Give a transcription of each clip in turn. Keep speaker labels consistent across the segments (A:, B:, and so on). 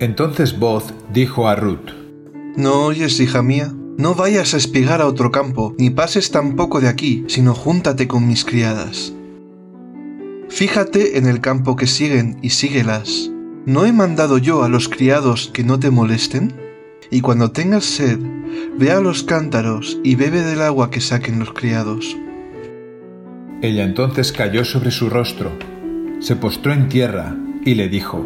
A: Entonces Boz dijo a Ruth,
B: ¿No oyes, hija mía? No vayas a espigar a otro campo, ni pases tampoco de aquí, sino júntate con mis criadas. Fíjate en el campo que siguen y síguelas. ¿No he mandado yo a los criados que no te molesten? Y cuando tengas sed, ve a los cántaros y bebe del agua que saquen los criados.
A: Ella entonces cayó sobre su rostro, se postró en tierra y le dijo,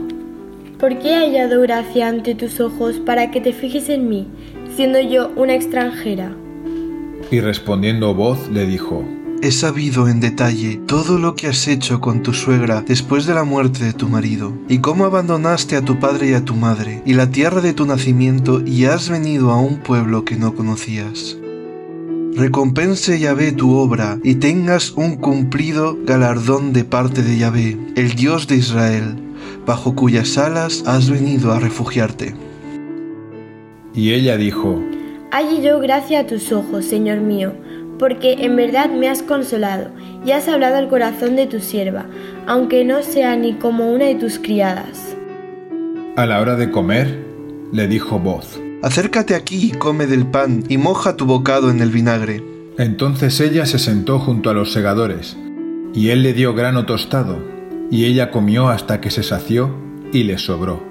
C: ¿Por qué he hallado gracia ante tus ojos para que te fijes en mí, siendo yo una extranjera?
A: Y respondiendo voz le dijo,
B: He sabido en detalle todo lo que has hecho con tu suegra después de la muerte de tu marido, y cómo abandonaste a tu padre y a tu madre, y la tierra de tu nacimiento, y has venido a un pueblo que no conocías. Recompense Yahvé tu obra, y tengas un cumplido galardón de parte de Yahvé, el Dios de Israel, bajo cuyas alas has venido a refugiarte.
A: Y ella dijo,
C: Halle yo gracia a tus ojos, Señor mío, porque en verdad me has consolado y has hablado al corazón de tu sierva, aunque no sea ni como una de tus criadas.
A: A la hora de comer, le dijo voz,
B: Acércate aquí y come del pan y moja tu bocado en el vinagre.
A: Entonces ella se sentó junto a los segadores, y él le dio grano tostado, y ella comió hasta que se sació y le sobró.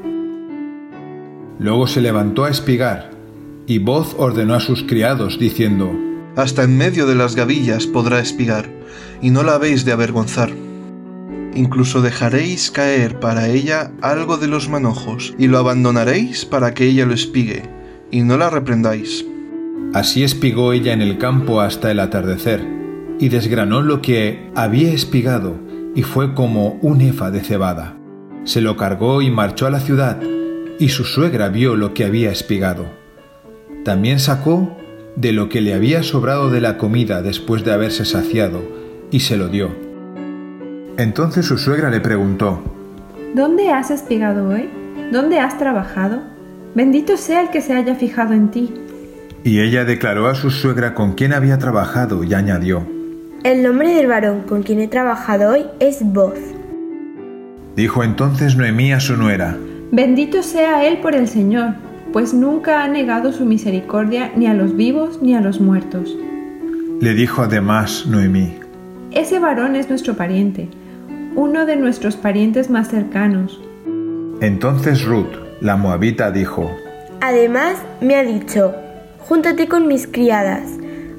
A: Luego se levantó a espigar, y voz ordenó a sus criados, diciendo,
B: Hasta en medio de las gavillas podrá espigar, y no la habéis de avergonzar. Incluso dejaréis caer para ella algo de los manojos, y lo abandonaréis para que ella lo espigue, y no la reprendáis.
A: Así espigó ella en el campo hasta el atardecer, y desgranó lo que había espigado, y fue como un efa de cebada. Se lo cargó y marchó a la ciudad, y su suegra vio lo que había espigado. También sacó de lo que le había sobrado de la comida después de haberse saciado, y se lo dio. Entonces su suegra le preguntó,
D: ¿Dónde has espigado hoy? ¿Dónde has trabajado? Bendito sea el que se haya fijado en ti.
A: Y ella declaró a su suegra con quién había trabajado y añadió,
C: El nombre del varón con quien he trabajado hoy es Voz.
A: Dijo entonces Noemí a su nuera,
D: Bendito sea él por el Señor, pues nunca ha negado su misericordia ni a los vivos ni a los muertos.
A: Le dijo además Noemí,
D: Ese varón es nuestro pariente, uno de nuestros parientes más cercanos.
A: Entonces Ruth, la moabita, dijo,
C: Además, me ha dicho, júntate con mis criadas,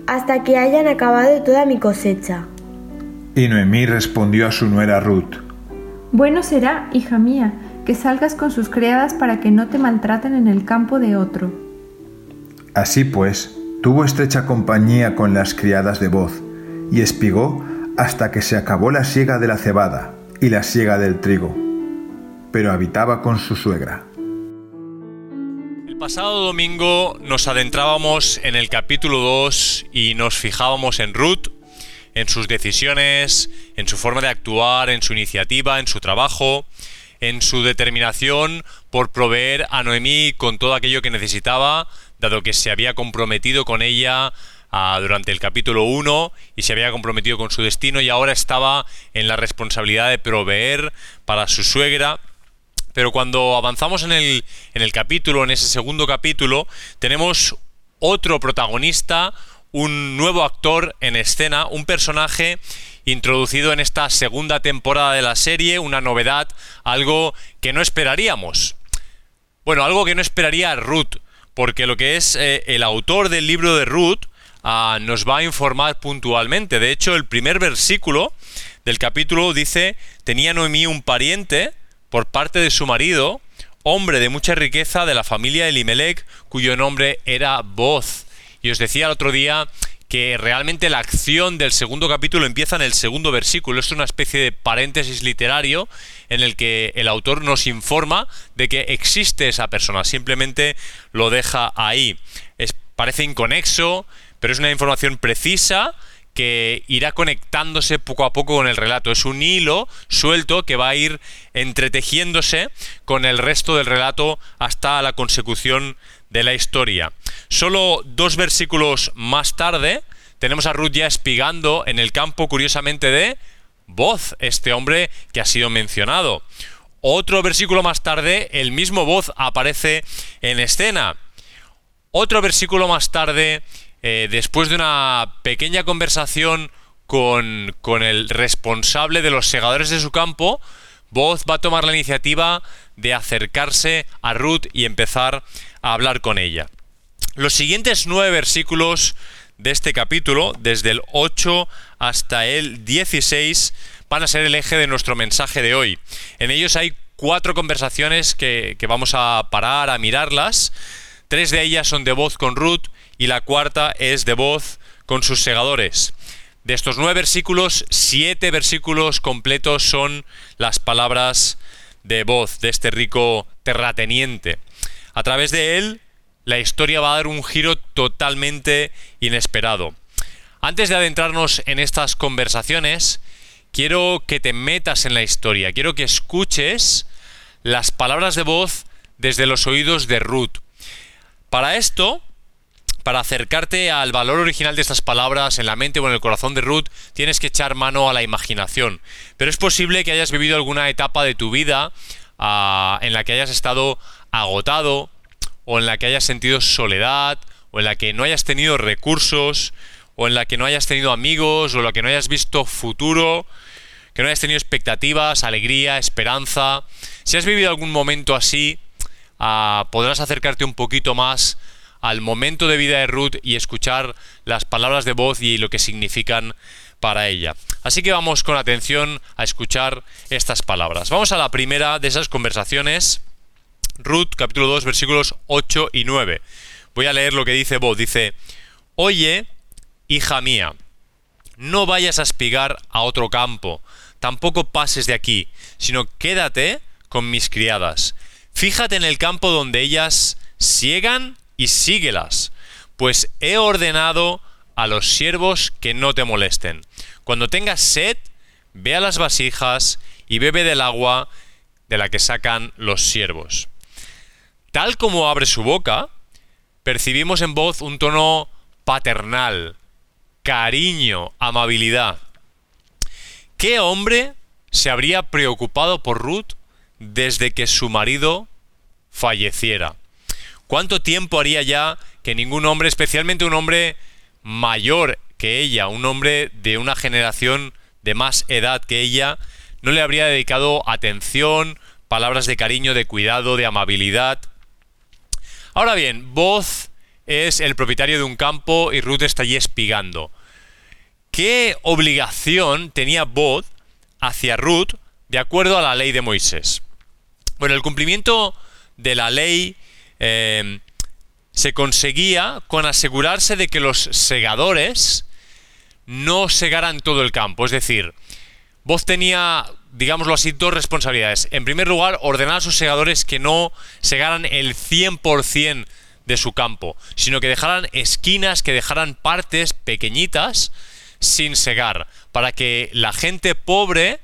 C: hasta que hayan acabado toda mi cosecha.
A: Y Noemí respondió a su nuera Ruth,
D: Bueno será, hija mía, que salgas con sus criadas para que no te maltraten en el campo de otro.
A: Así pues, tuvo estrecha compañía con las criadas de voz, y espigó hasta que se acabó la siega de la cebada y la siega del trigo, pero habitaba con su suegra.
E: Pasado domingo nos adentrábamos en el capítulo 2 y nos fijábamos en Ruth, en sus decisiones, en su forma de actuar, en su iniciativa, en su trabajo, en su determinación por proveer a Noemí con todo aquello que necesitaba, dado que se había comprometido con ella ah, durante el capítulo 1 y se había comprometido con su destino y ahora estaba en la responsabilidad de proveer para su suegra. Pero cuando avanzamos en el, en el capítulo, en ese segundo capítulo, tenemos otro protagonista, un nuevo actor en escena, un personaje introducido en esta segunda temporada de la serie, una novedad, algo que no esperaríamos. Bueno, algo que no esperaría Ruth, porque lo que es eh, el autor del libro de Ruth ah, nos va a informar puntualmente. De hecho, el primer versículo del capítulo dice, tenía Noemí un pariente por parte de su marido, hombre de mucha riqueza de la familia Elimelech, cuyo nombre era Boz. Y os decía el otro día que realmente la acción del segundo capítulo empieza en el segundo versículo. Es una especie de paréntesis literario en el que el autor nos informa de que existe esa persona. Simplemente lo deja ahí. Parece inconexo, pero es una información precisa que irá conectándose poco a poco con el relato. Es un hilo suelto que va a ir entretejiéndose con el resto del relato hasta la consecución de la historia. Solo dos versículos más tarde tenemos a Ruth ya espigando en el campo, curiosamente, de Voz, este hombre que ha sido mencionado. Otro versículo más tarde, el mismo voz aparece en escena. Otro versículo más tarde, eh, después de una pequeña conversación con, con el responsable de los segadores de su campo, Voz va a tomar la iniciativa de acercarse a Ruth y empezar a hablar con ella. Los siguientes nueve versículos de este capítulo, desde el 8 hasta el 16, van a ser el eje de nuestro mensaje de hoy. En ellos hay cuatro conversaciones que, vamos a parar a mirarlas. Tres de ellas son de voz con Ruth y la cuarta es de voz con sus segadores. De estos nueve versículos, siete versículos completos son las palabras de voz de este rico terrateniente. A través de él, la historia va a dar un giro totalmente inesperado. Antes de adentrarnos en estas conversaciones, quiero que te metas en la historia, quiero que escuches las palabras de voz desde los oídos de Ruth. Para esto, para acercarte al valor original de estas palabras en la mente o en el corazón de Ruth, tienes que echar mano a la imaginación. Pero es posible que hayas vivido alguna etapa de tu vida ah, en la que hayas estado agotado, o en la que hayas sentido soledad, o en la que no hayas tenido recursos, o en la que no hayas tenido amigos, o en la que no hayas visto futuro, que no hayas tenido expectativas, alegría, esperanza. Si has vivido algún momento así, ah, podrás acercarte un poquito más al momento de vida de Ruth y escuchar las palabras de voz y lo que significan para ella. Así que vamos con atención a escuchar estas palabras. Vamos a la primera de esas conversaciones. Ruth capítulo 2 versículos 8 y 9. Voy a leer lo que dice voz. Dice, Oye, hija mía, no vayas a espigar a otro campo, tampoco pases de aquí, sino quédate con mis criadas. Fíjate en el campo donde ellas siegan y síguelas, pues he ordenado a los siervos que no te molesten. Cuando tengas sed, ve a las vasijas y bebe del agua de la que sacan los siervos. Tal como abre su boca, percibimos en voz un tono paternal, cariño, amabilidad. ¿Qué hombre se habría preocupado por Ruth desde que su marido falleciera? ¿Cuánto tiempo haría ya que ningún hombre, especialmente un hombre mayor que ella, un hombre de una generación de más edad que ella, no le habría dedicado atención, palabras de cariño, de cuidado, de amabilidad? Ahora bien, Voz es el propietario de un campo y Ruth está allí espigando. ¿Qué obligación tenía Boz hacia Ruth de acuerdo a la ley de Moisés? Bueno, el cumplimiento de la ley eh, se conseguía con asegurarse de que los segadores no segaran todo el campo. Es decir, Voz tenía, digámoslo así, dos responsabilidades. En primer lugar, ordenar a sus segadores que no segaran el 100% de su campo, sino que dejaran esquinas, que dejaran partes pequeñitas sin segar, para que la gente pobre,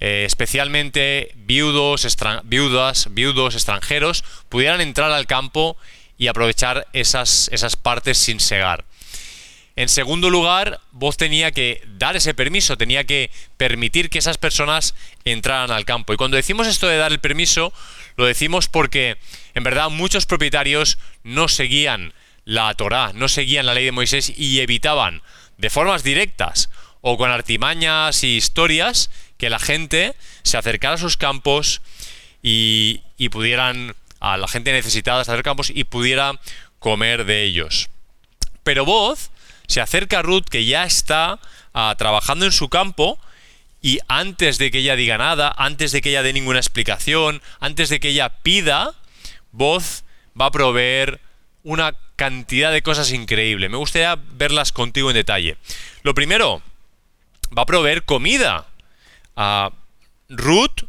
E: eh, especialmente viudos, viudas, viudos extranjeros, pudieran entrar al campo y aprovechar esas, esas partes sin segar. En segundo lugar, vos tenía que dar ese permiso, tenía que permitir que esas personas entraran al campo. Y cuando decimos esto de dar el permiso, lo decimos porque en verdad muchos propietarios no seguían la Torá, no seguían la ley de Moisés y evitaban de formas directas o con artimañas y historias que la gente se acercara a sus campos y, pudieran, a la gente necesitada hacer campos y pudiera comer de ellos. Pero Voz se acerca a Ruth que ya está ah, trabajando en su campo y antes de que ella diga nada, antes de que ella dé ninguna explicación, antes de que ella pida, Voz va a proveer una cantidad de cosas increíble. Me gustaría verlas contigo en detalle. Lo primero, va a proveer comida. Ruth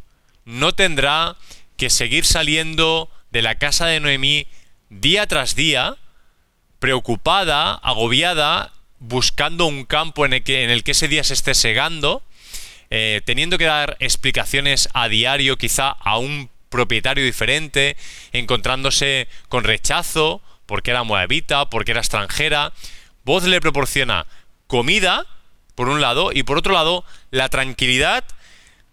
E: no tendrá que seguir saliendo de la casa de Noemí día tras día, preocupada, agobiada, buscando un campo en el que, en el que ese día se esté segando, eh, teniendo que dar explicaciones a diario quizá a un propietario diferente, encontrándose con rechazo porque era moabita, porque era extranjera. Voz le proporciona comida, por un lado, y por otro lado, la tranquilidad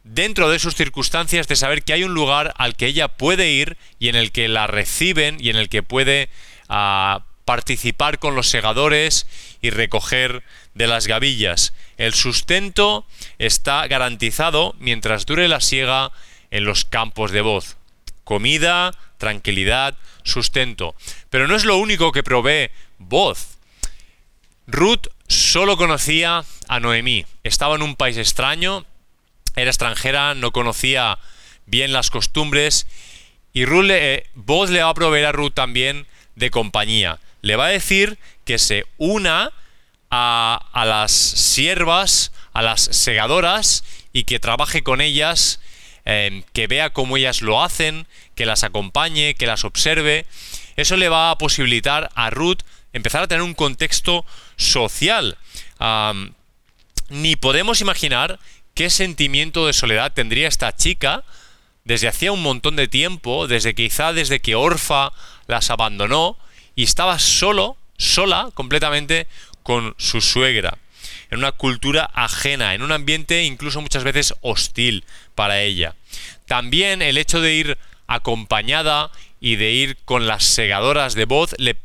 E: dentro de sus circunstancias de saber que hay un lugar al que ella puede ir y en el que la reciben y en el que puede ah, participar con los segadores y recoger de las gavillas. El sustento está garantizado mientras dure la siega en los campos de voz. Comida, tranquilidad, sustento. Pero no es lo único que provee voz. Ruth solo conocía a Noemí. Estaba en un país extraño, era extranjera, no conocía bien las costumbres y Ruth le, eh, le va a proveer a Ruth también de compañía. Le va a decir que se una a, a las siervas, a las segadoras y que trabaje con ellas, eh, que vea cómo ellas lo hacen, que las acompañe, que las observe. Eso le va a posibilitar a Ruth empezar a tener un contexto social. ni podemos imaginar qué sentimiento de soledad tendría esta chica desde hacía un montón de tiempo, desde quizá desde que Orfa las abandonó y estaba solo, sola completamente con su suegra, en una cultura ajena, en un ambiente incluso muchas veces hostil para ella. También el hecho de ir acompañada y de ir con las segadoras de voz le,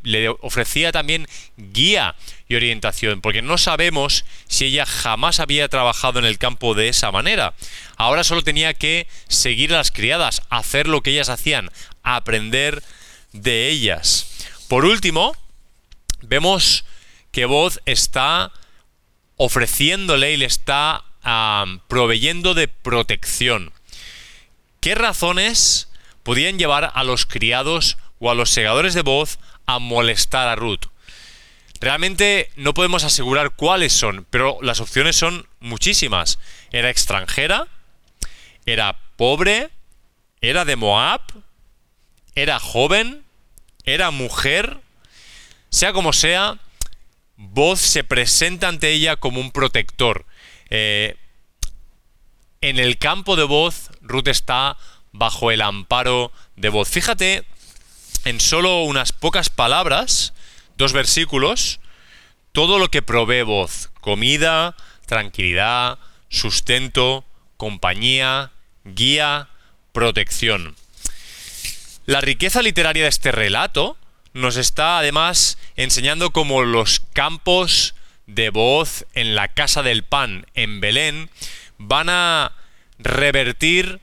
E: ofrecía también guía orientación, porque no sabemos si ella jamás había trabajado en el campo de esa manera. Ahora solo tenía que seguir a las criadas, hacer lo que ellas hacían, aprender de ellas. Por último, vemos que voz está ofreciéndole y le está proveyendo de protección. ¿Qué razones podían llevar a los criados o a los segadores de voz a molestar a Ruth? Realmente no podemos asegurar cuáles son, pero las opciones son muchísimas. Era extranjera, era pobre, era de Moab, era joven, era mujer, sea como sea, Voz se presenta ante ella como un protector. Eh, en el campo de voz, Ruth está bajo el amparo de voz. Fíjate en solo unas pocas palabras, dos versículos, todo lo que provee voz. Comida, tranquilidad, sustento, compañía, guía, protección. La riqueza literaria de este relato nos está además enseñando cómo los campos de voz en la Casa del Pan en Belén van a revertir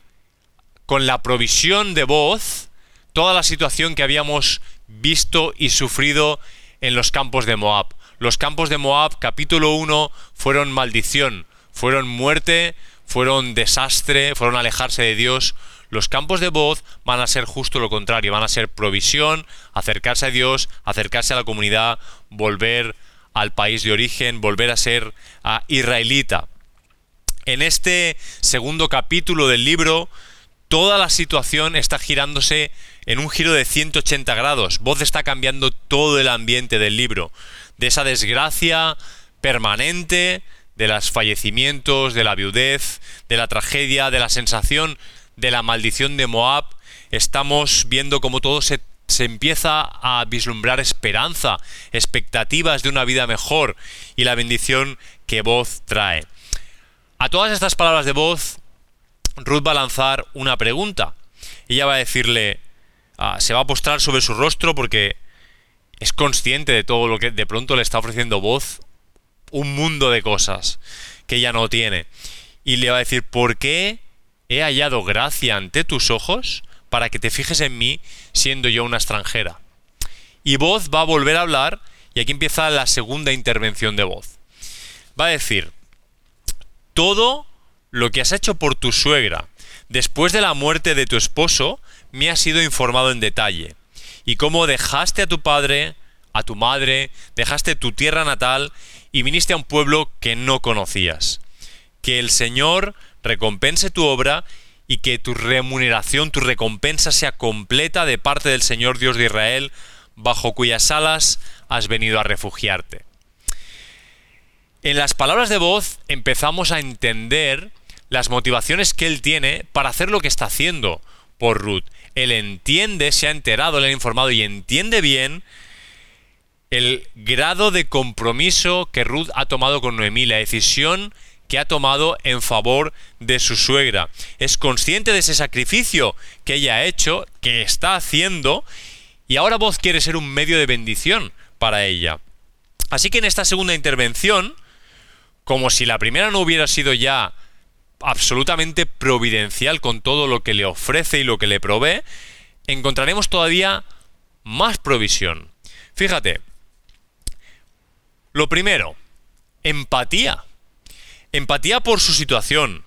E: con la provisión de voz toda la situación que habíamos visto y sufrido en los campos de Moab. Los campos de Moab, capítulo 1, fueron maldición, fueron muerte, fueron desastre, fueron alejarse de Dios. Los campos de voz van a ser justo lo contrario, van a ser provisión, acercarse a Dios, acercarse a la comunidad, volver al país de origen, volver a ser israelita. En este segundo capítulo del libro, toda la situación está girándose en un giro de 180 grados. Voz está cambiando todo el ambiente del libro. De esa desgracia permanente, de los fallecimientos, de la viudez, de la tragedia, de la sensación de la maldición de Moab, estamos viendo cómo todo se, se empieza a vislumbrar esperanza, expectativas de una vida mejor y la bendición que voz trae. A todas estas palabras de voz, Ruth va a lanzar una pregunta. Ella va a decirle, ah, se va a postrar sobre su rostro porque es consciente de todo lo que de pronto le está ofreciendo voz, un mundo de cosas que ella no tiene. Y le va a decir, ¿por qué he hallado gracia ante tus ojos para que te fijes en mí siendo yo una extranjera. Y voz va a volver a hablar y aquí empieza la segunda intervención de voz. Va a decir, todo lo que has hecho por tu suegra después de la muerte de tu esposo me ha sido informado en detalle. Y cómo dejaste a tu padre, a tu madre, dejaste tu tierra natal y viniste a un pueblo que no conocías. Que el Señor recompense tu obra y que tu remuneración, tu recompensa sea completa de parte del Señor Dios de Israel, bajo cuyas alas has venido a refugiarte. En las palabras de voz empezamos a entender las motivaciones que él tiene para hacer lo que está haciendo por Ruth. Él entiende, se ha enterado, le ha informado y entiende bien el grado de compromiso que Ruth ha tomado con Noemí, la decisión que ha tomado en favor de su suegra. Es consciente de ese sacrificio que ella ha hecho, que está haciendo, y ahora vos quiere ser un medio de bendición para ella. Así que en esta segunda intervención, como si la primera no hubiera sido ya absolutamente providencial con todo lo que le ofrece y lo que le provee, encontraremos todavía más provisión. Fíjate, lo primero, empatía. Empatía por su situación,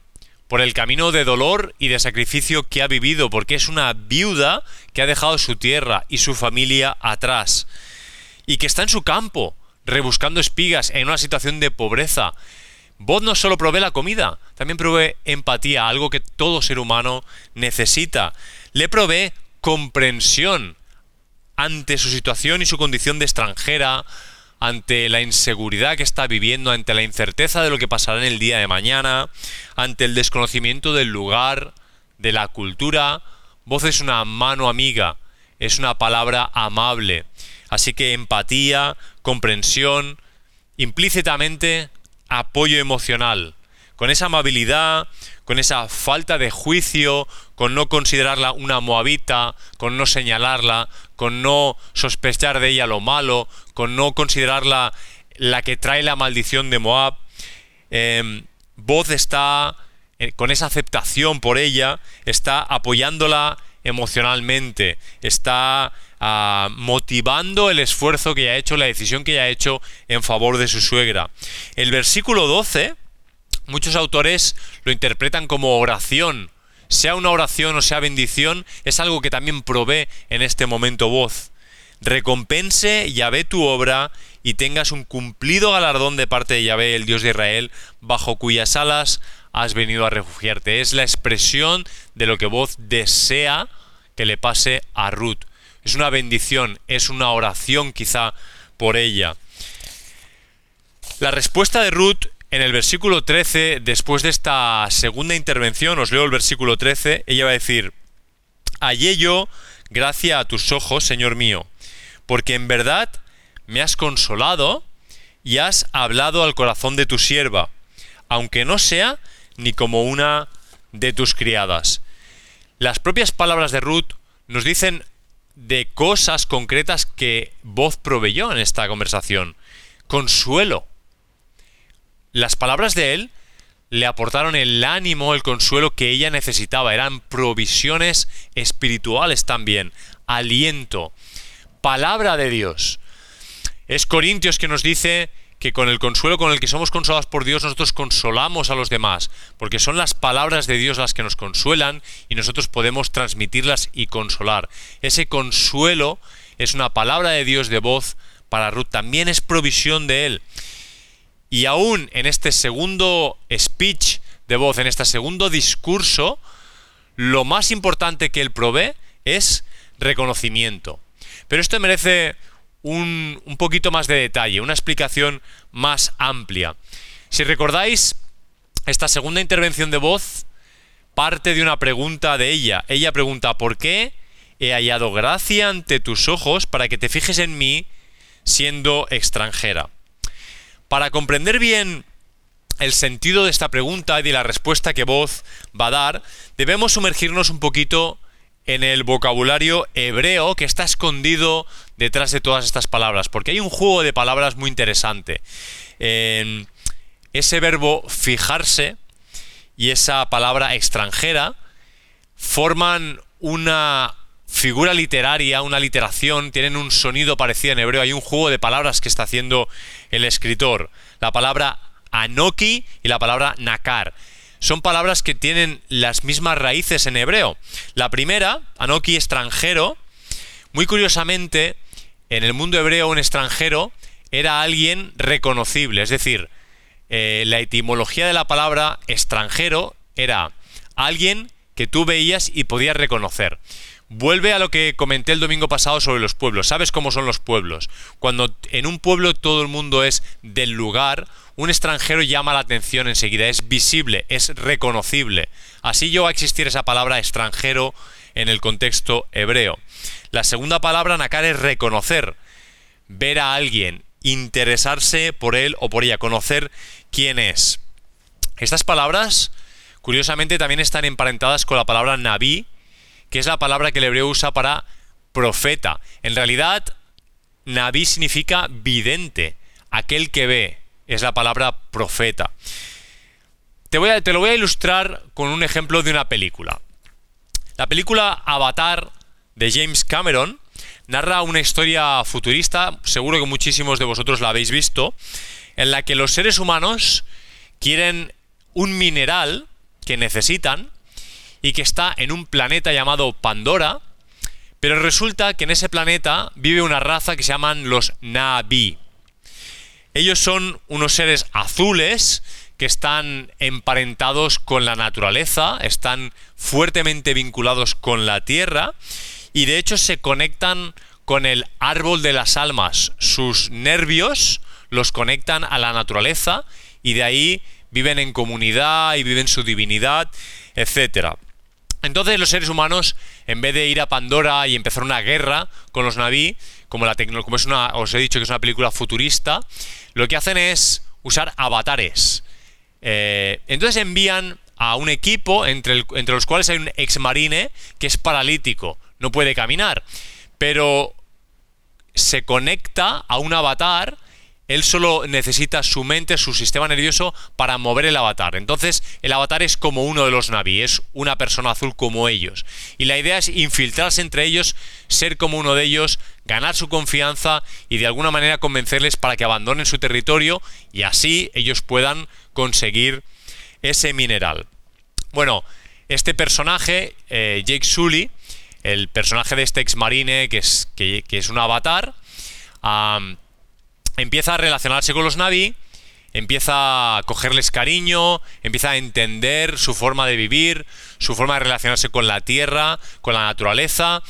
E: por el camino de dolor y de sacrificio que ha vivido, porque es una viuda que ha dejado su tierra y su familia atrás, y que está en su campo, rebuscando espigas en una situación de pobreza. Vos no solo provee la comida, también provee empatía, algo que todo ser humano necesita. Le provee comprensión ante su situación y su condición de extranjera, ante la inseguridad que está viviendo, ante la incerteza de lo que pasará en el día de mañana, ante el desconocimiento del lugar, de la cultura. Voz es una mano amiga, es una palabra amable. Así que empatía, comprensión, implícitamente apoyo emocional. Con esa amabilidad, con esa falta de juicio, con no considerarla una moabita, con no señalarla, con no sospechar de ella lo malo, con no considerarla la que trae la maldición de Moab. Eh, Voz está eh, con esa aceptación por ella, está apoyándola emocionalmente, está ah, motivando el esfuerzo que ella ha hecho, la decisión que ella ha hecho en favor de su suegra. El versículo 12, muchos autores lo interpretan como oración. Sea una oración o sea bendición, es algo que también provee en este momento voz. Recompense Yahvé tu obra y tengas un cumplido galardón de parte de Yahvé, el Dios de Israel, bajo cuyas alas has venido a refugiarte. Es la expresión de lo que vos desea que le pase a Ruth. Es una bendición, es una oración quizá por ella. La respuesta de Ruth en el versículo 13, después de esta segunda intervención, os leo el versículo 13, ella va a decir, hallé yo gracia a tus ojos, Señor mío, porque en verdad me has consolado y has hablado al corazón de tu sierva, aunque no sea ni como una de tus criadas. Las propias palabras de Ruth nos dicen de cosas concretas que voz proveyó en esta conversación. Consuelo. Las palabras de él le aportaron el ánimo, el consuelo que ella necesitaba. Eran provisiones espirituales también. Aliento. Palabra de Dios. Es Corintios que nos dice que con el consuelo con el que somos consolados por Dios nosotros consolamos a los demás, porque son las palabras de Dios las que nos consuelan y nosotros podemos transmitirlas y consolar. Ese consuelo es una palabra de Dios de voz para Ruth, también es provisión de Él. Y aún en este segundo speech de voz, en este segundo discurso, lo más importante que Él provee es reconocimiento. Pero esto merece un, poquito más de detalle, una explicación más amplia. Si recordáis, esta segunda intervención de voz parte de una pregunta de ella. Ella pregunta, ¿por qué he hallado gracia ante tus ojos para que te fijes en mí siendo extranjera? Para comprender bien el sentido de esta pregunta y de la respuesta que voz va a dar, debemos sumergirnos un poquito en el vocabulario hebreo que está escondido detrás de todas estas palabras, porque hay un juego de palabras muy interesante. ese verbo fijarse y esa palabra extranjera forman una figura literaria, una literación, tienen un sonido parecido en hebreo, hay un juego de palabras que está haciendo el escritor. La palabra anoki y la palabra nakar son palabras que tienen las mismas raíces en hebreo. La primera, Anoki extranjero, muy curiosamente, en el mundo hebreo un extranjero era alguien reconocible, es decir, eh, la etimología de la palabra extranjero era alguien que tú veías y podías reconocer. Vuelve a lo que comenté el domingo pasado sobre los pueblos. ¿Sabes cómo son los pueblos? Cuando en un pueblo todo el mundo es del lugar, un extranjero llama la atención enseguida, es visible, es reconocible. Así yo va a existir esa palabra extranjero en el contexto hebreo. La segunda palabra, nakar, es reconocer, ver a alguien, interesarse por él o por ella, conocer quién es. Estas palabras, curiosamente, también están emparentadas con la palabra Naví, que es la palabra que el hebreo usa para profeta. En realidad, Naví significa vidente, aquel que ve, es la palabra profeta. Te, voy a, te lo voy a ilustrar con un ejemplo de una película. La película Avatar de James Cameron narra una historia futurista, seguro que muchísimos de vosotros la habéis visto, en la que los seres humanos quieren un mineral que necesitan y que está en un planeta llamado Pandora, pero resulta que en ese planeta vive una raza que se llaman los Navi. Ellos son unos seres azules que están emparentados con la naturaleza, están fuertemente vinculados con la tierra y de hecho se conectan con el árbol de las almas. Sus nervios los conectan a la naturaleza y de ahí viven en comunidad y viven su divinidad, etc. Entonces los seres humanos, en vez de ir a Pandora y empezar una guerra con los Naví, como, la como es una, os he dicho que es una película futurista, lo que hacen es usar avatares. Eh, entonces envían a un equipo entre, entre los cuales hay un ex marine que es paralítico, no puede caminar, pero se conecta a un avatar él solo necesita su mente, su sistema nervioso para mover el avatar. Entonces, el avatar es como uno de los Navi, es una persona azul como ellos. Y la idea es infiltrarse entre ellos, ser como uno de ellos, ganar su confianza y de alguna manera convencerles para que abandonen su territorio y así ellos puedan conseguir ese mineral. Bueno, este personaje, eh, Jake Sully, el personaje de este ex marine que es, que, es un avatar, empieza a relacionarse con los Navi, empieza a cogerles cariño, empieza a entender su forma de vivir, su forma de relacionarse con la tierra, con la naturaleza,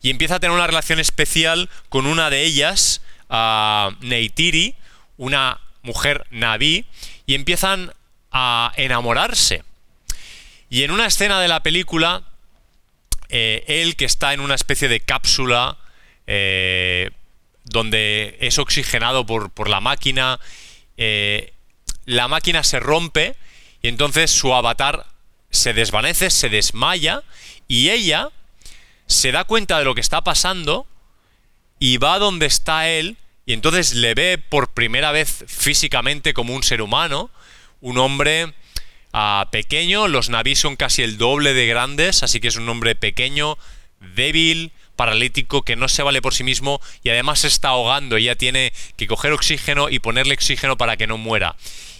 E: y empieza a tener una relación especial con una de ellas, Neytiri, una mujer Navi, y empiezan a enamorarse. Y en una escena de la película, eh, él que está en una especie de cápsula, eh, donde es oxigenado por, la máquina, eh, la máquina se rompe y entonces su avatar se desvanece, se desmaya y ella se da cuenta de lo que está pasando y va donde está él y entonces le ve por primera vez físicamente como un ser humano, un hombre ah, pequeño, los navíos son casi el doble de grandes, así que es un hombre pequeño, débil, paralítico que no se vale por sí mismo y además se está ahogando. Ella tiene que coger oxígeno y ponerle oxígeno para que no muera.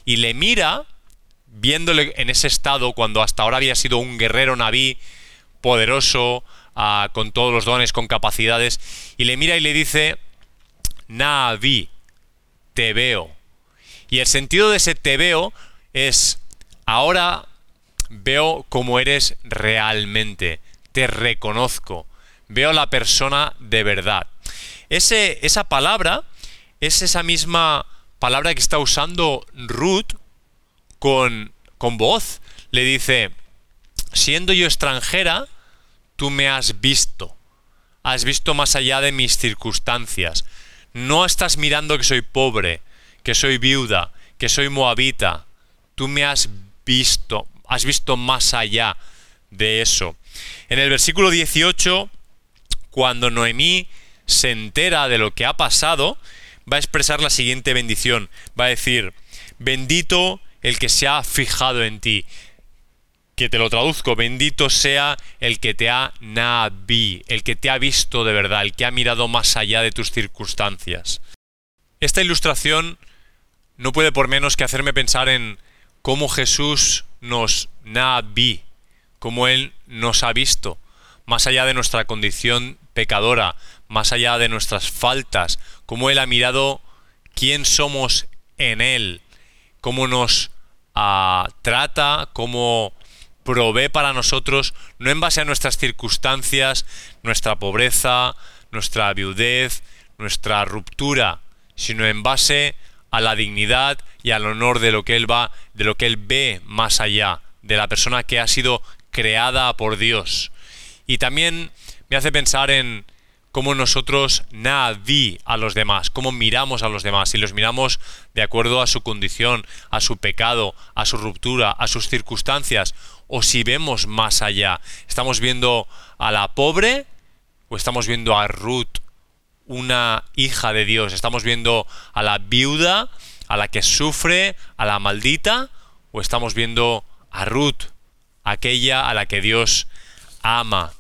E: Y le mira, viéndole en ese estado, cuando hasta ahora había sido un guerrero naví, poderoso, ah, con todos los dones, con capacidades, y le mira y le dice, Naví, te veo. Y el sentido de ese te veo es, ahora veo cómo eres realmente, te reconozco, veo la persona de verdad. Ese, esa palabra es esa misma palabra que está usando Ruth con, con voz. Le dice, siendo yo extranjera, tú me has visto. Has visto más allá de mis circunstancias. No estás mirando que soy pobre, que soy viuda, que soy moabita. Tú me has visto, has visto más allá de eso. En el versículo 18 cuando Noemí se entera de lo que ha pasado, va a expresar la siguiente bendición. Va a decir, bendito el que se ha fijado en ti. Que te lo traduzco, bendito sea el que te ha nabi, el que te ha visto de verdad, el que ha mirado más allá de tus circunstancias. Esta ilustración no puede por menos que hacerme pensar en cómo Jesús nos nabi, cómo Él nos ha visto, más allá de nuestra condición pecadora, más allá de nuestras faltas, cómo Él ha mirado quién somos en Él, cómo nos ah, trata, cómo provee para nosotros, no en base a nuestras circunstancias, nuestra pobreza, nuestra viudez, nuestra ruptura, sino en base a la dignidad y al honor de lo que él va, de lo que él ve más allá, de la persona que ha sido creada por Dios. Y también me hace pensar en cómo nosotros naví a los demás, cómo miramos a los demás, si los miramos de acuerdo a su condición, a su pecado, a su ruptura, a sus circunstancias, o si vemos más allá. ¿Estamos viendo a la pobre o estamos viendo a Ruth, una hija de Dios? ¿Estamos viendo a la viuda, a la que sufre, a la maldita? ¿O estamos viendo a Ruth, aquella a la que Dios ama?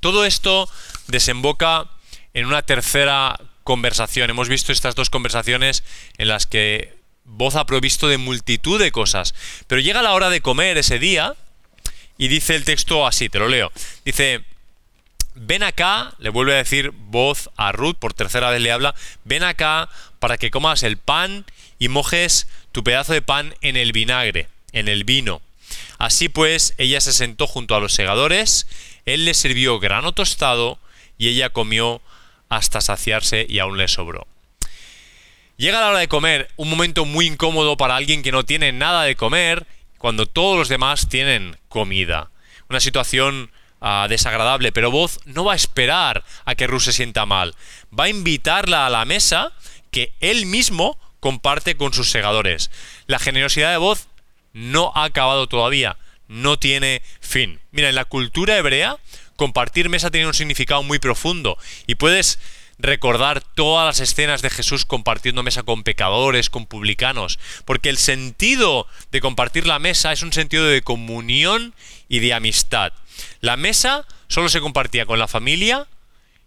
E: Todo esto desemboca en una tercera conversación. Hemos visto estas dos conversaciones en las que Voz ha provisto de multitud de cosas. Pero llega la hora de comer ese día y dice el texto así, te lo leo. Dice, ven acá, le vuelve a decir voz a Ruth, por tercera vez le habla, ven acá para que comas el pan y mojes tu pedazo de pan en el vinagre, en el vino. Así pues, ella se sentó junto a los segadores, él le sirvió grano tostado y ella comió hasta saciarse y aún le sobró. Llega la hora de comer, un momento muy incómodo para alguien que no tiene nada de comer, cuando todos los demás tienen comida. Una situación ah, desagradable, pero Voz no va a esperar a que Ruth se sienta mal. Va a invitarla a la mesa que él mismo comparte con sus segadores. La generosidad de Voz no ha acabado todavía, no tiene fin. Mira, en la cultura hebrea, compartir mesa tiene un significado muy profundo y puedes recordar todas las escenas de Jesús compartiendo mesa con pecadores, con publicanos, porque el sentido de compartir la mesa es un sentido de comunión y de amistad. La mesa solo se compartía con la familia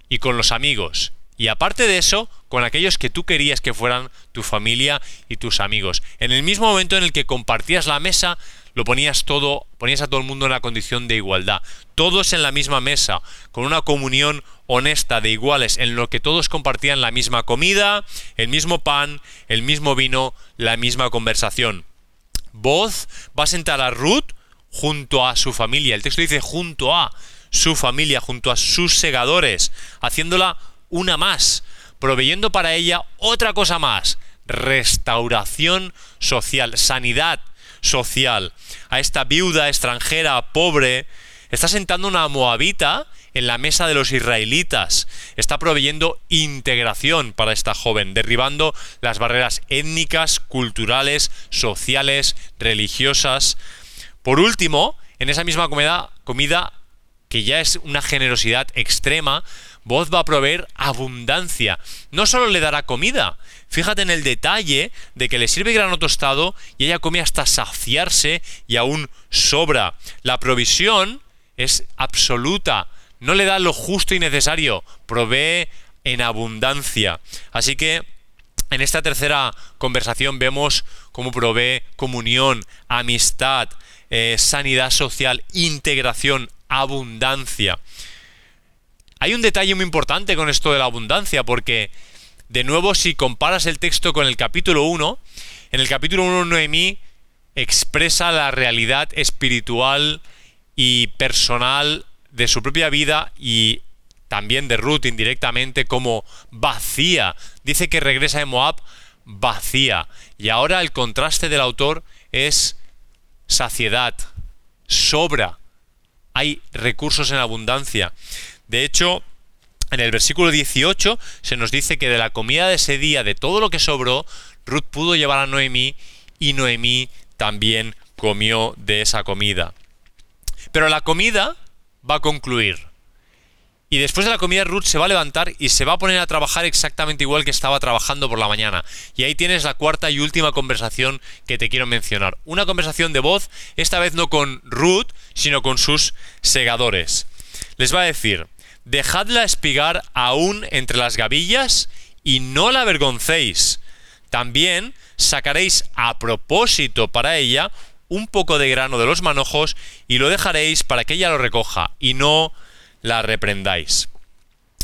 E: y con los amigos, y aparte de eso, con aquellos que tú querías que fueran tu familia y tus amigos. En el mismo momento en el que compartías la mesa, lo ponías todo, ponías a todo el mundo en la condición de igualdad. Todos en la misma mesa, con una comunión honesta de iguales, en lo que todos compartían la misma comida, el mismo pan, el mismo vino, la misma conversación. Voz va a sentar a Ruth junto a su familia. El texto dice junto a su familia, junto a sus segadores, haciéndola una más, proveyendo para ella otra cosa más, restauración social, sanidad social. A esta viuda extranjera, pobre, está sentando una moabita en la mesa de los israelitas. Está proveyendo integración para esta joven, derribando las barreras étnicas, culturales, sociales, religiosas. Por último, en esa misma comida, comida que ya es una generosidad extrema, Voz va a proveer abundancia. No solo le dará comida, fíjate en el detalle de que le sirve grano tostado y ella come hasta saciarse y aún sobra. La provisión es absoluta, no le da lo justo y necesario, provee en abundancia. Así que en esta tercera conversación vemos cómo provee comunión, amistad, eh, sanidad social, integración, abundancia. Hay un detalle muy importante con esto de la abundancia, porque de nuevo si comparas el texto con el capítulo 1, en el capítulo 1 Noemí expresa la realidad espiritual y personal de su propia vida y también de Ruth indirectamente como vacía. Dice que regresa de Moab vacía. Y ahora el contraste del autor es saciedad, sobra. Hay recursos en abundancia. De hecho, en el versículo 18 se nos dice que de la comida de ese día, de todo lo que sobró, Ruth pudo llevar a Noemí y Noemí también comió de esa comida. Pero la comida va a concluir. Y después de la comida Ruth se va a levantar y se va a poner a trabajar exactamente igual que estaba trabajando por la mañana. Y ahí tienes la cuarta y última conversación que te quiero mencionar. Una conversación de voz, esta vez no con Ruth, sino con sus segadores. Les va a decir, dejadla espigar aún entre las gavillas y no la avergoncéis. También sacaréis a propósito para ella un poco de grano de los manojos y lo dejaréis para que ella lo recoja y no la reprendáis.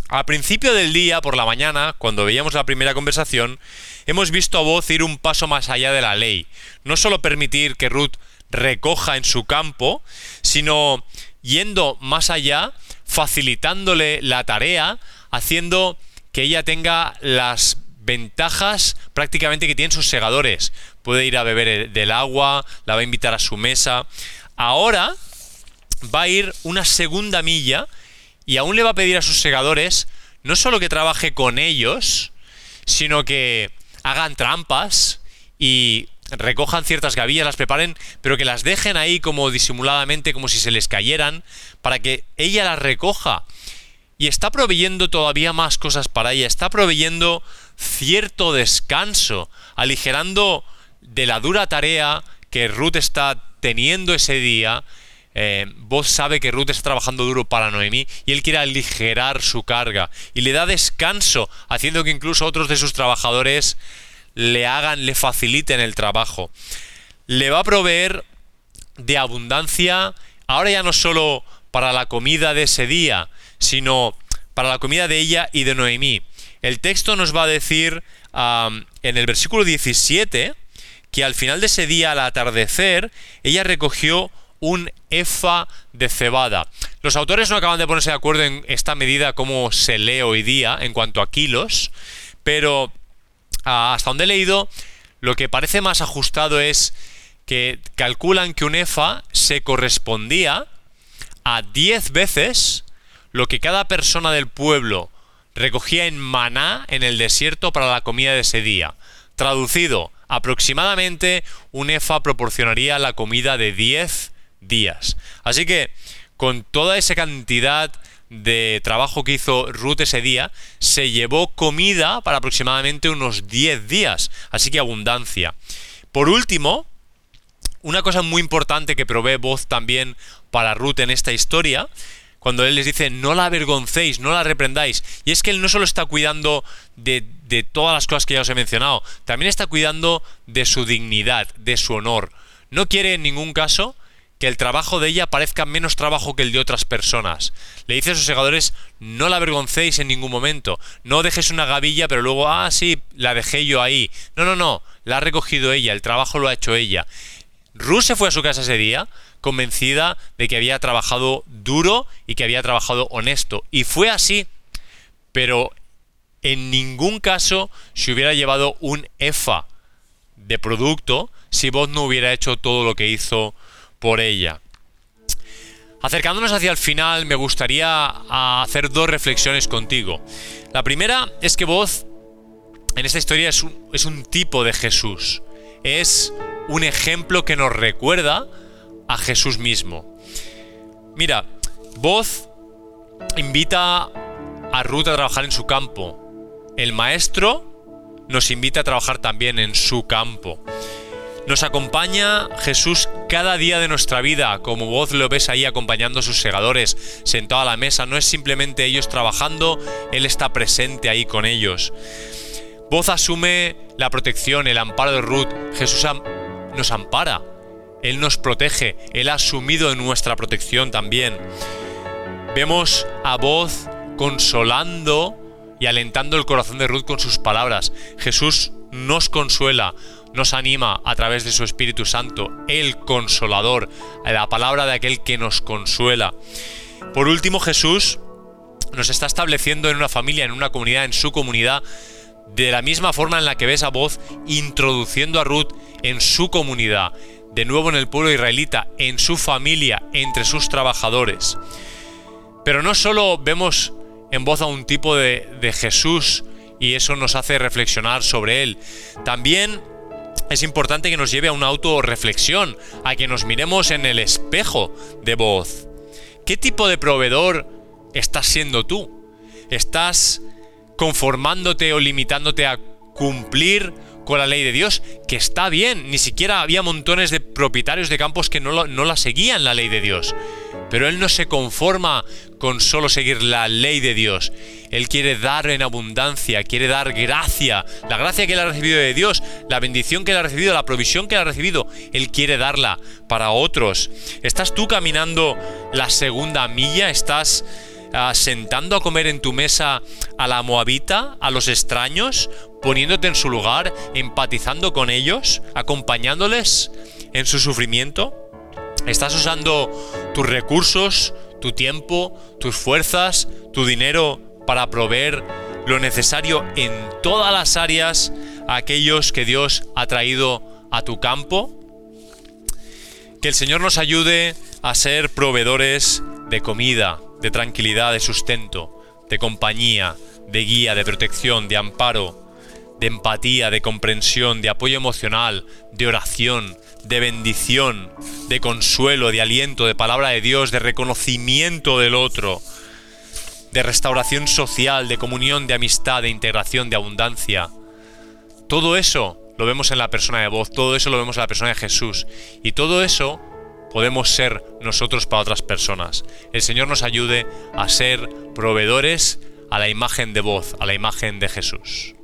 E: Al principio del día, por la mañana, cuando veíamos la primera conversación, hemos visto a Voz ir un paso más allá de la ley. No solo permitir que Ruth recoja en su campo, sino yendo más allá, facilitándole la tarea, haciendo que ella tenga las ventajas prácticamente que tienen sus segadores. Puede ir a beber del agua, la va a invitar a su mesa. Ahora va a ir una segunda milla y aún le va a pedir a sus segadores no solo que trabaje con ellos, sino que hagan trampas y recojan ciertas gavillas, las preparen, pero que las dejen ahí como disimuladamente, como si se les cayeran, para que ella las recoja. Y está proveyendo todavía más cosas para ella, está proveyendo cierto descanso, aligerando de la dura tarea que Ruth está teniendo ese día. Eh, vos sabe que Ruth está trabajando duro para Noemí y él quiere aligerar su carga y le da descanso, haciendo que incluso otros de sus trabajadores le hagan, le faciliten el trabajo. Le va a proveer de abundancia, ahora ya no solo para la comida de ese día, sino para la comida de ella y de Noemí. El texto nos va a decir en el versículo 17 que al final de ese día, al atardecer, ella recogió un efa de cebada. Los autores no acaban de ponerse de acuerdo en esta medida como se lee hoy día en cuanto a kilos, pero hasta donde he leído, lo que parece más ajustado es que calculan que un EFA se correspondía a 10 veces lo que cada persona del pueblo recogía en maná en el desierto para la comida de ese día. Traducido, aproximadamente un EFA proporcionaría la comida de 10 días. Así que, con toda esa cantidad de trabajo que hizo Ruth ese día, se llevó comida para aproximadamente unos 10 días, así que abundancia. Por último, una cosa muy importante que provee voz también para Ruth en esta historia, cuando él les dice no la avergoncéis, no la reprendáis, y es que él no solo está cuidando de, de todas las cosas que ya os he mencionado, también está cuidando de su dignidad, de su honor. No quiere en ningún caso que el trabajo de ella parezca menos trabajo que el de otras personas. Le dice a sus segadores, no la avergoncéis en ningún momento, no dejes una gavilla, pero luego, ah, sí, la dejé yo ahí. No, no, no, la ha recogido ella, el trabajo lo ha hecho ella. Ruth se fue a su casa ese día convencida de que había trabajado duro y que había trabajado honesto. Y fue así, pero en ningún caso se hubiera llevado un EFA de producto si vos no hubiera hecho todo lo que hizo por ella. Acercándonos hacia el final, me gustaría hacer dos reflexiones contigo. La primera es que vos en esta historia es un, es un tipo de Jesús. Es un ejemplo que nos recuerda a Jesús mismo. Mira, voz invita a Ruth a trabajar en su campo. El maestro nos invita a trabajar también en su campo. Nos acompaña Jesús cada día de nuestra vida, como vos lo ves ahí acompañando a sus segadores, sentado a la mesa. No es simplemente ellos trabajando, Él está presente ahí con ellos. Voz asume la protección, el amparo de Ruth. Jesús nos ampara, Él nos protege, Él ha asumido nuestra protección también. Vemos a voz consolando y alentando el corazón de Ruth con sus palabras. Jesús nos consuela, nos anima a través de su Espíritu Santo, el consolador, la palabra de aquel que nos consuela. Por último, Jesús nos está estableciendo en una familia, en una comunidad, en su comunidad, de la misma forma en la que ves a voz introduciendo a Ruth en su comunidad, de nuevo en el pueblo israelita, en su familia, entre sus trabajadores. Pero no solo vemos en voz a un tipo de, de Jesús y eso nos hace reflexionar sobre él, también es importante que nos lleve a una autorreflexión, a que nos miremos en el espejo de voz. ¿Qué tipo de proveedor estás siendo tú? ¿Estás conformándote o limitándote a cumplir con la ley de Dios? Que está bien, ni siquiera había montones de propietarios de campos que no, no la seguían la ley de Dios. Pero Él no se conforma con solo seguir la ley de Dios. Él quiere dar en abundancia, quiere dar gracia, la gracia que Él ha recibido de Dios, la bendición que Él ha recibido, la provisión que Él ha recibido. Él quiere darla para otros. ¿Estás tú caminando la segunda milla? ¿Estás ah, sentando a comer en tu mesa a la moabita, a los extraños, poniéndote en su lugar, empatizando con ellos, acompañándoles en su sufrimiento? ¿Estás usando tus recursos, tu tiempo, tus fuerzas, tu dinero para proveer lo necesario en todas las áreas a aquellos que Dios ha traído a tu campo? Que el Señor nos ayude a ser proveedores de comida, de tranquilidad, de sustento, de compañía, de guía, de protección, de amparo, de empatía, de comprensión, de apoyo emocional, de oración, de bendición, de consuelo, de aliento, de palabra de Dios, de reconocimiento del otro, de restauración social, de comunión, de amistad, de integración, de abundancia. Todo eso lo vemos en la persona de voz, todo eso lo vemos en la persona de Jesús. Y todo eso podemos ser nosotros para otras personas. El Señor nos ayude a ser proveedores a la imagen de voz, a la imagen de Jesús.